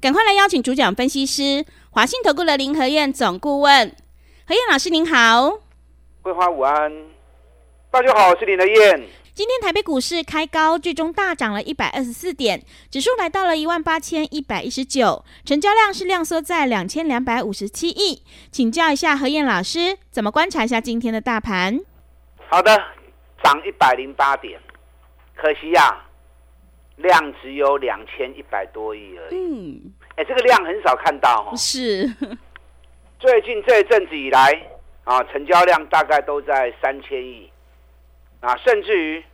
赶快来邀请主讲分析师华信投顾的林和燕总顾问，何燕老师您好，桂花午安，大家好，我是林和燕。今天台北股市开高，最终大涨了一百二十四点，指数来到了一万八千一百一十九，成交量是量缩在两千两百五十七亿，请教一下何燕老师，怎么观察一下今天的大盘？好的。涨一百零八点，可惜呀、啊，量只有两千一百多亿而已。嗯，哎，这个量很少看到哦。是，最近这一阵子以来啊，成交量大概都在三千亿啊，甚至于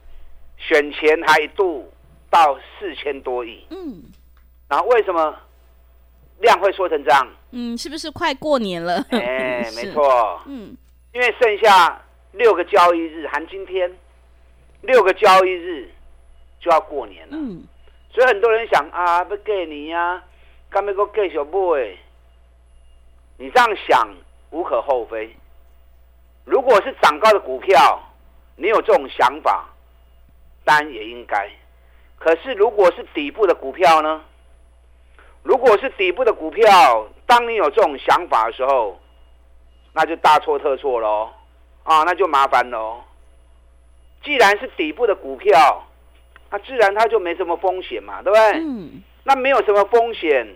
选前还一度到四千多亿。嗯，然后为什么量会缩成这样？嗯，是不是快过年了？哎，没错。嗯，因为剩下。六个交易日含今天，六个交易日就要过年了。嗯，所以很多人想啊，不给你呀，干嘛个给小 boy？你这样想无可厚非。如果是涨高的股票，你有这种想法，当然也应该。可是如果是底部的股票呢？如果是底部的股票，当你有这种想法的时候，那就大错特错喽。啊，那就麻烦喽。既然是底部的股票，那自然它就没什么风险嘛，对不对？嗯。那没有什么风险，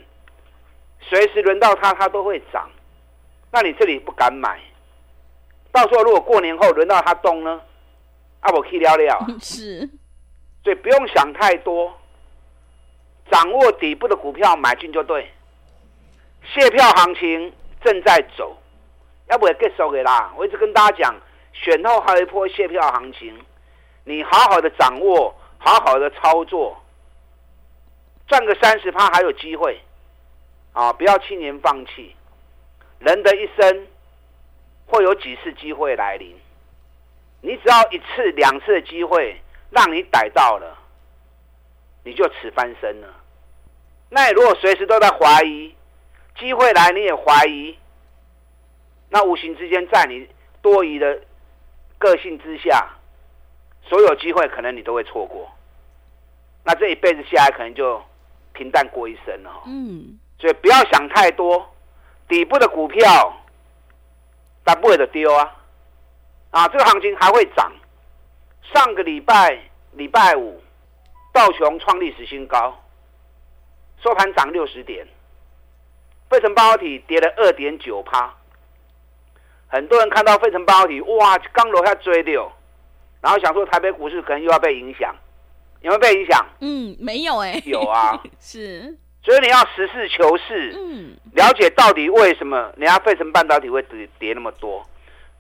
随时轮到它，它都会涨。那你这里不敢买，到时候如果过年后轮到它动呢？啊，我可以聊聊。是。所以不用想太多，掌握底部的股票买进就对。卸票行情正在走。要不要结束的啦？我一直跟大家讲，选后还有一波卸票行情，你好好的掌握，好好的操作，赚个三十趴还有机会啊！不要轻言放弃。人的一生会有几次机会来临，你只要一次两次的机会让你逮到了，你就此翻身了。那你如果随时都在怀疑，机会来你也怀疑。那无形之间，在你多疑的个性之下，所有机会可能你都会错过。那这一辈子下来，可能就平淡过一生了。嗯，所以不要想太多，底部的股票，它不会的丢啊。啊，这个行情还会涨。上个礼拜礼拜五，道琼创历史新高，收盘涨六十点，费城半导体跌了二点九趴。很多人看到费城半导体，哇，刚楼下追掉，然后想说台北股市可能又要被影响，有没有被影响？嗯，没有哎、欸。有啊，是。所以你要实事求是，嗯，了解到底为什么人家费城半导体会跌跌那么多？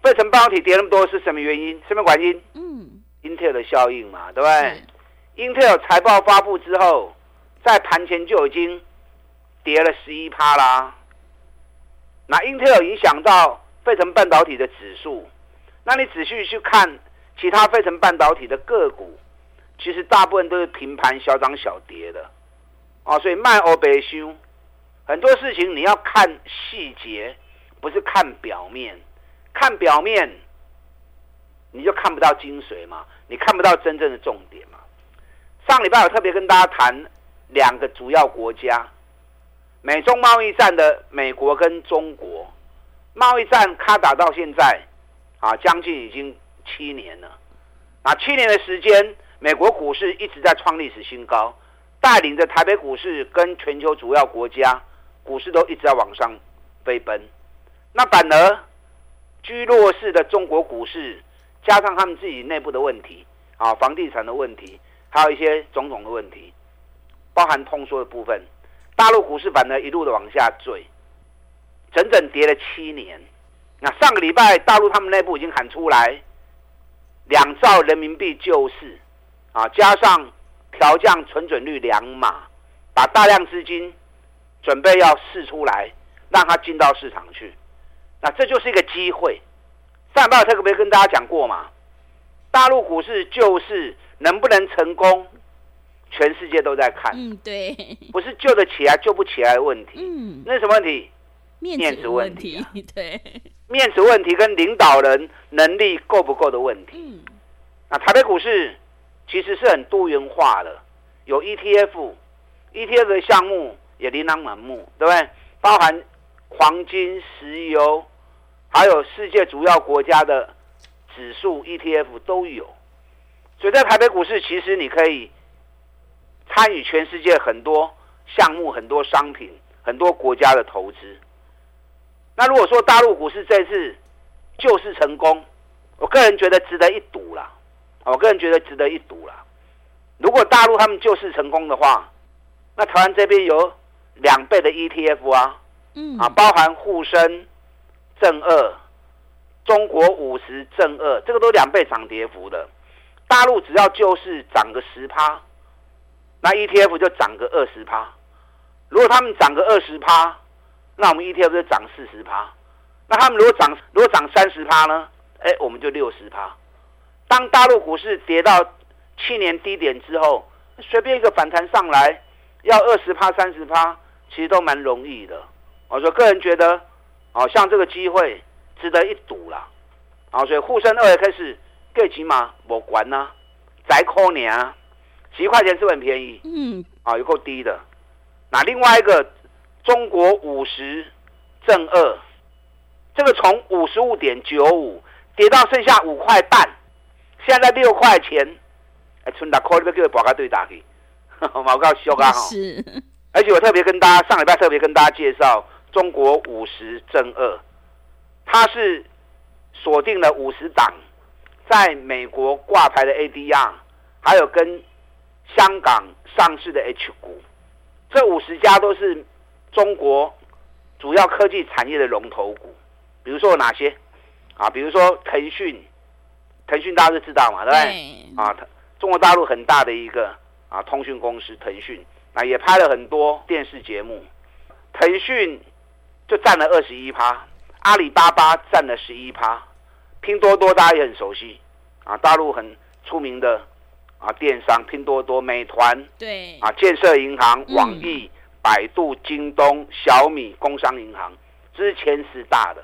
费城半导体跌那么多是什么原因？什么原因？嗯，Intel 的效应嘛，对不对？Intel 财报发布之后，在盘前就已经跌了十一趴啦。那 Intel 影响到。费城半导体的指数，那你仔细去看其他费城半导体的个股，其实大部分都是平盘小涨小跌的，啊，所以卖欧白修，很多事情你要看细节，不是看表面，看表面你就看不到精髓嘛，你看不到真正的重点嘛。上礼拜我特别跟大家谈两个主要国家，美中贸易战的美国跟中国。贸易战卡打到现在，啊，将近已经七年了。啊，七年的时间，美国股市一直在创历史新高，带领着台北股市跟全球主要国家股市都一直在往上飞奔。那反而居弱势的中国股市，加上他们自己内部的问题，啊，房地产的问题，还有一些种种的问题，包含通缩的部分，大陆股市反而一路的往下坠。整整跌了七年，那上个礼拜大陆他们内部已经喊出来，两兆人民币救市，啊，加上调降存准率两码，把大量资金准备要释出来，让它进到市场去。那这就是一个机会。上礼拜特别跟大家讲过嘛，大陆股市救市能不能成功，全世界都在看。嗯，对，不是救得起来救不起来的问题。嗯，那是什么问题？面子问题。对，面子问题跟领导人能力够不够的问题。嗯，那台北股市其实是很多元化的，有 ETF，ETF 的项目也琳琅满目，对不对？包含黄金、石油。还有世界主要国家的指数 ETF 都有，所以在台北股市，其实你可以参与全世界很多项目、很多商品、很多国家的投资。那如果说大陆股市这次救市成功，我个人觉得值得一赌啦。我个人觉得值得一赌啦。如果大陆他们救市成功的话，那台湾这边有两倍的 ETF 啊，嗯，啊，包含沪深。正二，中国五十正二，这个都两倍涨跌幅的。大陆只要就是涨个十趴，那 ETF 就涨个二十趴。如果他们涨个二十趴，那我们 ETF 就涨四十趴。那他们如果涨如果涨三十趴呢？哎，我们就六十趴。当大陆股市跌到去年低点之后，随便一个反弹上来，要二十趴、三十趴，其实都蛮容易的。我说个人觉得。好像这个机会值得一赌了，啊，所以沪深二 X 最起码我管呢，再扣年啊，几块钱是很便宜？嗯，啊，有够低的。那另外一个中国五十正二，这个从五十五点九五跌到剩下五块半，现在六块钱，哎，存大块你要叫博卡对打去，毛告修刚好。是，而且我特别跟大家上礼拜特别跟大家介绍。中国五十正二，它是锁定了五十档在美国挂牌的 ADR，还有跟香港上市的 H 股，这五十家都是中国主要科技产业的龙头股。比如说有哪些啊？比如说腾讯，腾讯大家都知道嘛，对不对？啊，中国大陆很大的一个啊通讯公司腾讯，啊也拍了很多电视节目，腾讯。就占了二十一趴，阿里巴巴占了十一趴，拼多多大家也很熟悉啊，大陆很出名的啊电商拼多多、美团，对啊建设银行、网易、嗯、百度、京东、小米、工商银行，这是前十大的。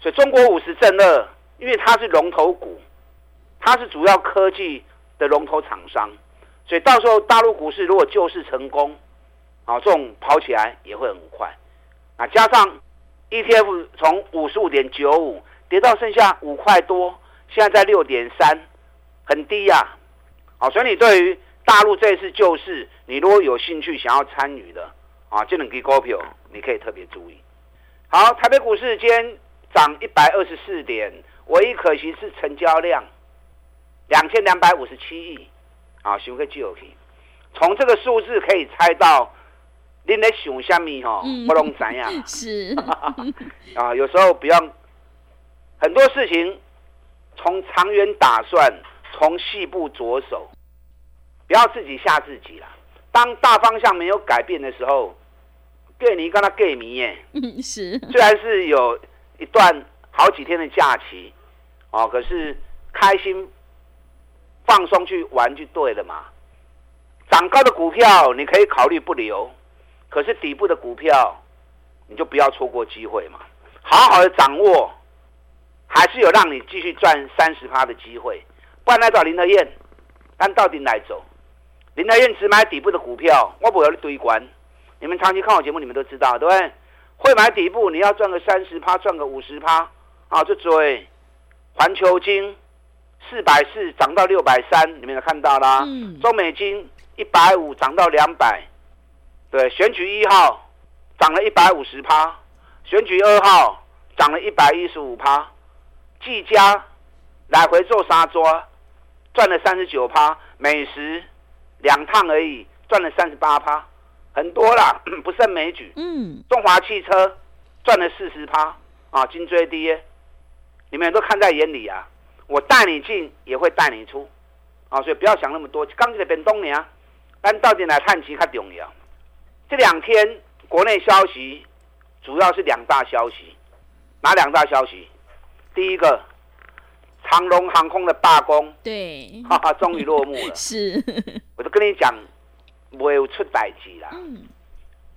所以中国五十正二，因为它是龙头股，它是主要科技的龙头厂商，所以到时候大陆股市如果救市成功，啊这种跑起来也会很快。啊，加上 ETF 从五十五点九五跌到剩下五块多，现在在六点三，很低呀。好，所以你对于大陆这次救市，你如果有兴趣想要参与的，啊，这两支股票你可以特别注意。好，台北股市今天涨一百二十四点，唯一可惜是成交量两千两百五十七亿，啊，想个就可以。从这个数字可以猜到。你在想什么哈？不能怎样？是 啊，有时候不要很多事情从长远打算，从细部着手，不要自己吓自己了。当大方向没有改变的时候，给你跟他给迷耶。嗯，是。虽然是有一段好几天的假期，哦，可是开心放松去玩就对了嘛。涨高的股票你可以考虑不留。可是底部的股票，你就不要错过机会嘛！好好的掌握，还是有让你继续赚三十趴的机会。不然来找林德燕，但到底哪走？林德燕只买底部的股票，我不要你堆关。你们长期看我节目，你们都知道，对不对？会买底部，你要赚个三十趴，赚个五十趴啊！就追环球金四百四涨到六百三，你们有看到啦？嗯。中美金一百五涨到两百。对，选举一号涨了一百五十趴，选举二号涨了一百一十五趴，技嘉来回做沙抓，赚了三十九趴，美食两趟而已，赚了三十八趴，很多啦，不胜枚举。嗯，中华汽车赚了四十趴，啊，金追低，你们都看在眼里啊，我带你进也会带你出，啊，所以不要想那么多，刚才变东年，但到底来看其较重要。这两天国内消息主要是两大消息，哪两大消息？第一个，长龙航空的罢工，对，哈哈，终于落幕了。是，跟你讲，没有出百集啦。嗯，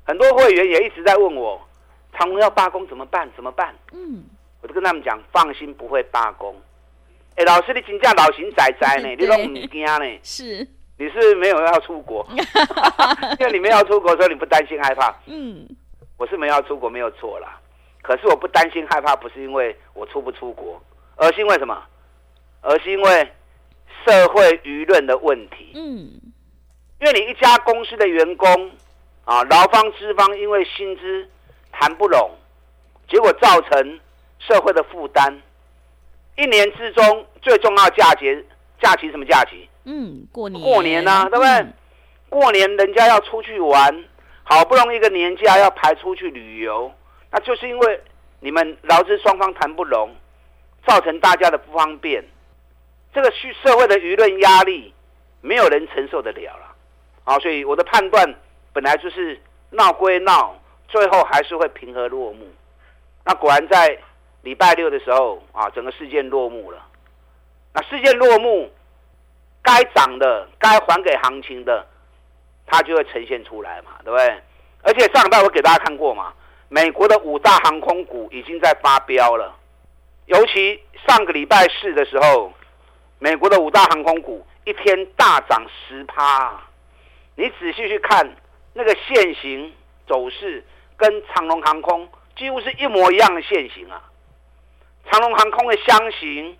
很多会员也一直在问我，长荣要罢工怎么办？怎么办？嗯，我就跟他们讲，放心，不会罢工。哎，老师，你真正老神仔仔呢，你都唔惊呢？是。你是，是没有要出国，因为你没有要出国，所以你不担心害怕。嗯，我是没有要出国，没有错啦。可是我不担心害怕，不是因为我出不出国，而是因为什么？而是因为社会舆论的问题。嗯，因为你一家公司的员工啊，劳方资方因为薪资谈不拢，结果造成社会的负担。一年之中最重要假节，假期什么假期？嗯，过年过年呐、啊，对不对？嗯、过年人家要出去玩，好不容易一个年假要排出去旅游，那就是因为你们劳资双方谈不拢，造成大家的不方便。这个社社会的舆论压力，没有人承受得了了。啊，所以我的判断本来就是闹归闹，最后还是会平和落幕。那果然在礼拜六的时候啊，整个事件落幕了。那事件落幕。该涨的、该还给行情的，它就会呈现出来嘛，对不对？而且上礼拜我给大家看过嘛，美国的五大航空股已经在发飙了，尤其上个礼拜四的时候，美国的五大航空股一天大涨十趴，你仔细去看那个线型走势，跟长龙航空几乎是一模一样的线型啊，长龙航空的箱型。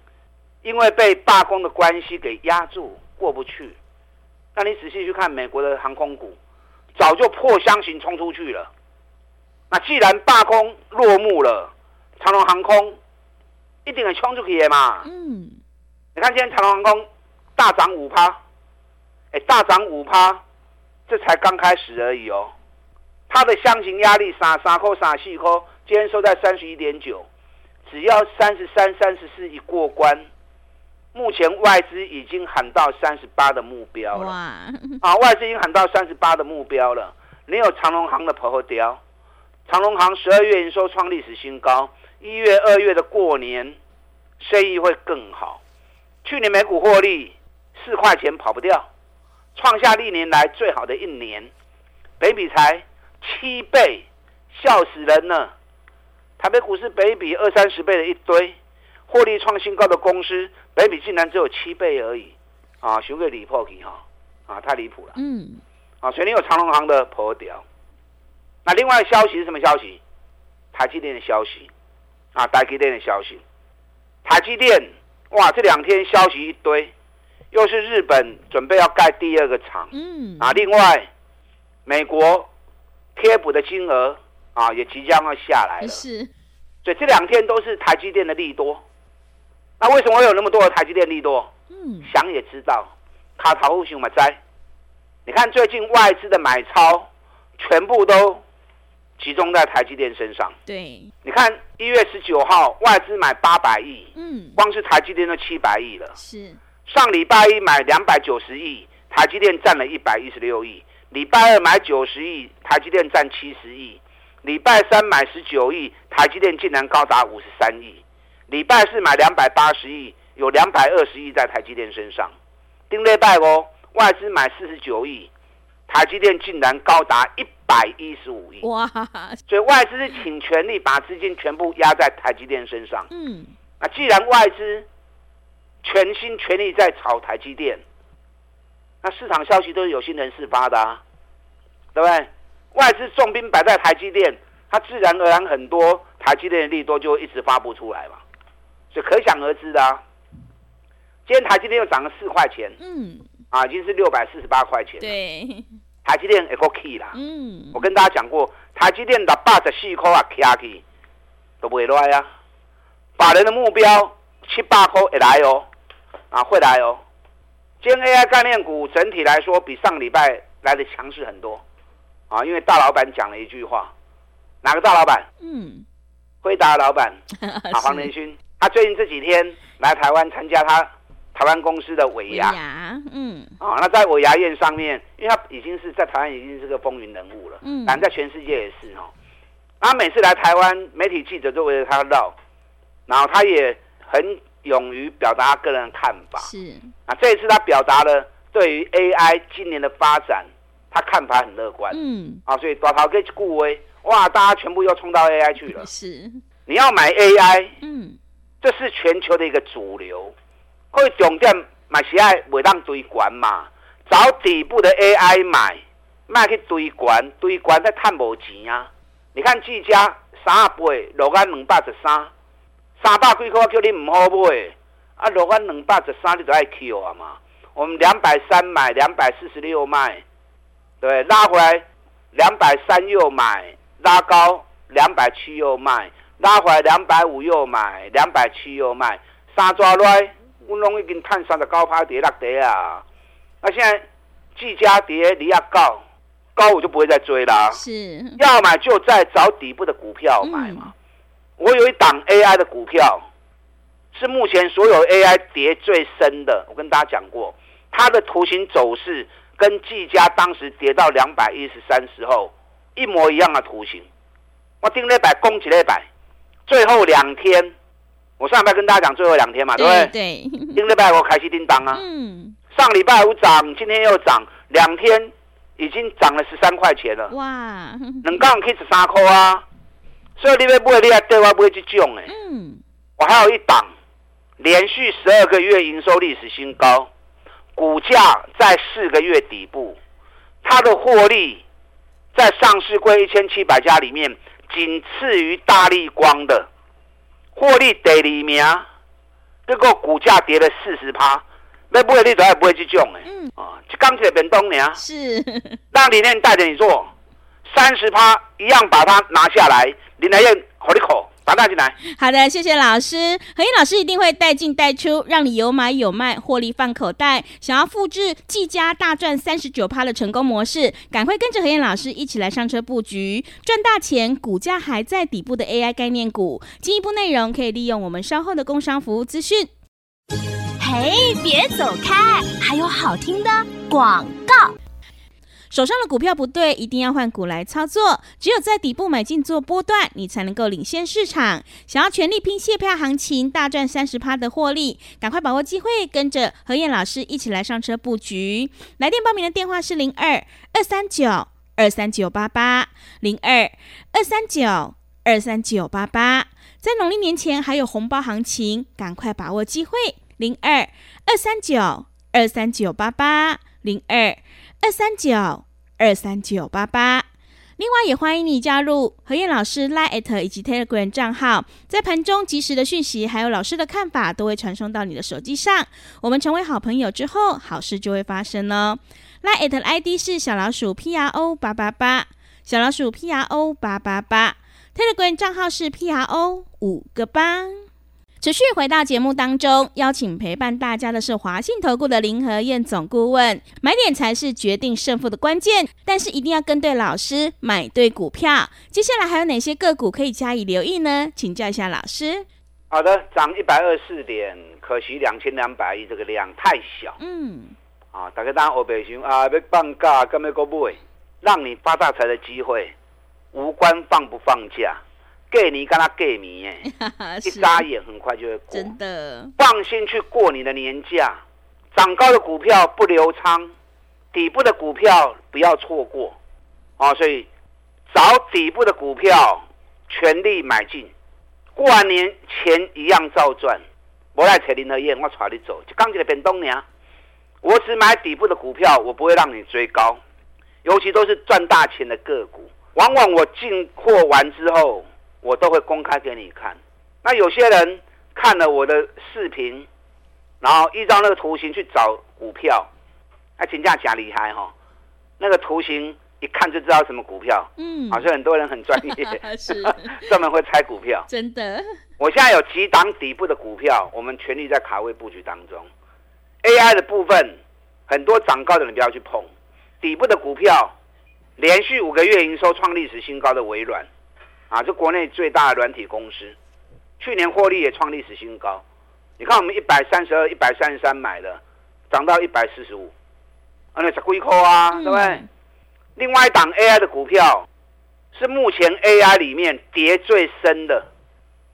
因为被罢工的关系给压住过不去，那你仔细去看美国的航空股，早就破箱型冲出去了。那既然罢工落幕了，长龙航空一定很冲出去嘛。嗯，你看今天长龙航空大涨五趴，哎，大涨五趴，这才刚开始而已哦。它的箱型压力三三扣三四扣，今天收在三十一点九，只要三十三、三十四一过关。目前外资已经喊到三十八的目标了，哇啊，外资已经喊到三十八的目标了。你有长隆行的婆婆雕，长隆行十二月营收创历史新高，一月、二月的过年生意会更好。去年每股获利四块钱跑不掉，创下历年来最好的一年，北比才七倍，笑死人了。台北股市北比二三十倍的一堆。获利创新高的公司，北比竟然只有七倍而已，啊，熊个离破去哈，啊，太离谱了。嗯，啊，所以你有长隆行的破掉。那另外消息是什么消息？台积电的消息，啊，台积电的消息。台积电，哇，这两天消息一堆，又是日本准备要盖第二个厂，嗯，啊，另外美国贴补的金额啊，也即将要下来了。是，所以这两天都是台积电的利多。那为什么会有那么多的台积电利多？嗯，想也知道，卡塔乌熊嘛灾。你看最近外资的买超，全部都集中在台积电身上。对，你看一月十九号外资买八百亿，嗯，光是台积电都七百亿了。是，上礼拜一买两百九十亿，台积电占了一百一十六亿。礼拜二买九十亿，台积电占七十亿。礼拜三买十九亿，台积电竟然高达五十三亿。礼拜四买两百八十亿，有两百二十亿在台积电身上。丁内拜哦，外资买四十九亿，台积电竟然高达一百一十五亿。哇！所以外资是倾全力把资金全部压在台积电身上。嗯。那既然外资全心全力在炒台积电，那市场消息都是有心人士发的啊，对不对？外资重兵摆在台积电，它自然而然很多台积电的利多就会一直发不出来嘛。所以可想而知的啊，今天台积电又涨了四块钱，嗯，啊，已经是六百四十八块钱。对，台积电也够 key 啦，嗯，我跟大家讲过，台积电的八十四块啊，key 起都不会来啊。法人的目标七八块也来哦，啊，会来哦。今天 AI 概念股整体来说比上礼拜来的强势很多，啊，因为大老板讲了一句话，哪个大老板？嗯，辉达老板 啊，黄仁勋。他最近这几天来台湾参加他台湾公司的尾牙，嗯，啊，那在尾牙宴上面，因为他已经是在台湾已经是个风云人物了，嗯，但在全世界也是哦。他每次来台湾，媒体记者都围着他绕，然后他也很勇于表达他个人的看法。是啊，这一次他表达了对于 AI 今年的发展，他看法很乐观。嗯，啊，所以大头给顾威，哇，大家全部又冲到 AI 去了。是，你要买 AI，嗯，这是全球的一个主流。会重点买喜爱尾当堆管嘛，找底部的 AI 买，卖去堆管，堆管再探无钱啊。你看技嘉三十八落安两百十三，三百几块叫你唔好买，啊落翻两百十三你就爱 Q 啊嘛。我们两百三买，两百四十六卖，对，拉回来两百三又买，拉高两百七又卖，拉回来两百五又买，两百七又卖，三抓来。我拢已经探三十高趴跌落跌啊！那现在技嘉跌离亚高，高我就不会再追啦。是，要买就在找底部的股票买嘛。嗯、我有一档 AI 的股票，是目前所有 AI 跌最深的。我跟大家讲过，它的图形走势跟技嘉当时跌到两百一十三时候一模一样的图形。我盯了一百，攻起了一百，最后两天。我上礼拜跟大家讲最后两天嘛，对不对？对。今礼拜我开始叮当啊。嗯。上礼拜五涨，今天又涨，两天已经涨了十三块钱了。哇。能杠可以十三块啊。所以你要买，你还对我买这种诶。嗯。我还有一档，连续十二个月营收历史新高，股价在四个月底部，它的获利在上市柜一千七百家里面，仅次于大立光的。获利第二名，结果股价跌了四十趴，那不会你都还不会去种哎，啊，就刚起来变东呢，是，让林燕带着你做三十趴，一样把它拿下来，林来燕火力口。打大进来，好的，谢谢老师。何燕老师一定会带进带出，让你有买有卖，获利放口袋。想要复制技嘉大赚三十九趴的成功模式，赶快跟着何燕老师一起来上车布局，赚大钱。股价还在底部的 AI 概念股，进一步内容可以利用我们稍后的工商服务资讯。嘿，别走开，还有好听的广告。手上的股票不对，一定要换股来操作。只有在底部买进做波段，你才能够领先市场。想要全力拼谢票行情，大赚三十趴的获利，赶快把握机会，跟着何燕老师一起来上车布局。来电报名的电话是零二二三九二三九八八零二二三九二三九八八。在农历年前还有红包行情，赶快把握机会。零二二三九二三九八八零二。二三九二三九八八，另外也欢迎你加入何燕老师 Line@ 以及 Telegram 账号，在盘中及时的讯息还有老师的看法都会传送到你的手机上。我们成为好朋友之后，好事就会发生哦。Line@ 的 ID 是小老鼠 PRO 八八八，小老鼠 PRO 八八八，Telegram 账号是 PRO 五个八。持续回到节目当中，邀请陪伴大家的是华信投顾的林和燕总顾问。买点才是决定胜负的关键，但是一定要跟对老师，买对股票。接下来还有哪些个股可以加以留意呢？请教一下老师。好的，涨一百二十四点，可惜两千两百亿这个量太小。嗯，啊，大家当欧北熊啊，要放假，干咩个买？让你发大财的机会，无关放不放假。给你跟他给你耶，一眨眼很快就会过。真的，放心去过你的年假。涨高的股票不留仓，底部的股票不要错过。啊，所以找底部的股票，全力买进。过完年钱一样照赚。我来扯林和彦，我带你走。就刚起来变东娘，我只买底部的股票，我不会让你追高。尤其都是赚大钱的个股。往往我进货完之后。我都会公开给你看。那有些人看了我的视频，然后依照那个图形去找股票，那评价假厉害哈。那个图形一看就知道什么股票，嗯，好像很多人很专业，是 专门会猜股票。真的，我现在有几档底部的股票，我们全力在卡位布局当中。AI 的部分，很多涨高的你不要去碰。底部的股票，连续五个月营收创历史新高的微软。啊，这国内最大的软体公司，去年获利也创历史新高。你看我们一百三十二、一百三十三买的，涨到一百四十五，那十几块啊，对不对？另外一档 AI 的股票是目前 AI 里面跌最深的，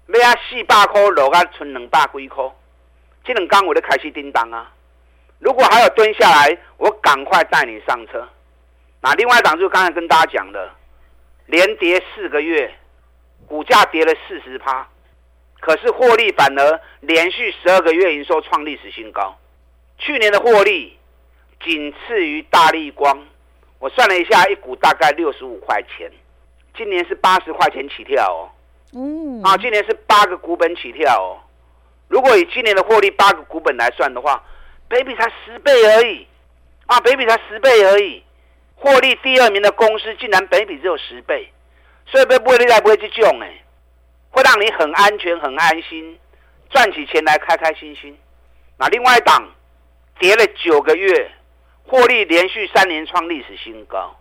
每啊四百块落啊，存两百几块，这两天我就开始叮当啊。如果还有蹲下来，我赶快带你上车。那另外一档就是刚才跟大家讲的，连跌四个月，股价跌了四十趴，可是获利反而连续十二个月营收创历史新高。去年的获利仅次于大立光，我算了一下，一股大概六十五块钱。今年是八十块钱起跳哦。嗯。啊，今年是八个股本起跳哦。如果以今年的获利八个股本来算的话，北比才十倍而已，啊，北比才十倍而已，获利第二名的公司竟然北比只有十倍，所以被不会利来不会去救哎，会让你很安全很安心，赚起钱来开开心心。那另外一档跌了九个月，获利连续三年创历史新高，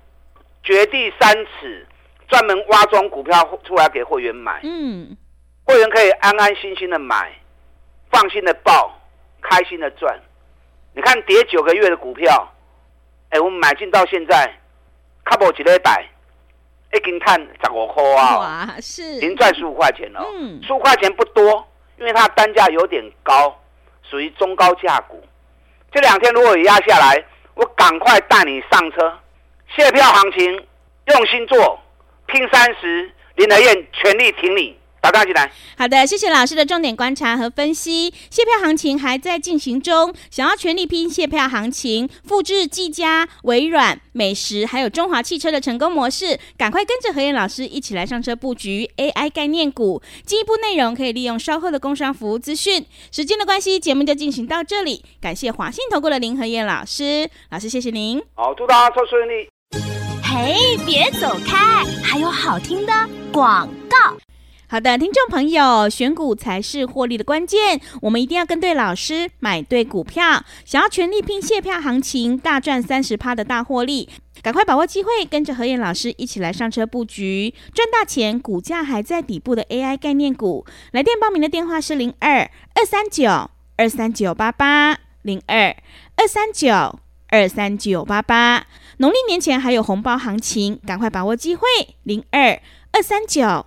掘地三尺，专门挖中股票出来给会员买，嗯，会员可以安安心心的买，放心的报，开心的赚。你看跌九个月的股票，哎，我们买进到现在，卡不几个百，一斤碳十五块啊，哇，是，已经赚十五块钱了，嗯，十五块钱不多，因为它单价有点高，属于中高价股。这两天如果压下来，我赶快带你上车，卸票行情，用心做，拼三十，林德燕全力挺你。好的，谢谢老师的重点观察和分析。谢票行情还在进行中，想要全力拼谢票行情，复制技嘉、微软、美食还有中华汽车的成功模式，赶快跟着何燕老师一起来上车布局 AI 概念股。进一步内容可以利用稍后的工商服务资讯。时间的关系，节目就进行到这里。感谢华信投顾的林和燕老师，老师谢谢您。好，祝大家做顺利。嘿，别走开，还有好听的广告。好的，听众朋友，选股才是获利的关键，我们一定要跟对老师，买对股票。想要全力拼谢票行情，大赚三十趴的大获利，赶快把握机会，跟着何燕老师一起来上车布局，赚大钱。股价还在底部的 AI 概念股，来电报名的电话是零二二三九二三九八八零二二三九二三九八八。农历年前还有红包行情，赶快把握机会，零二二三九。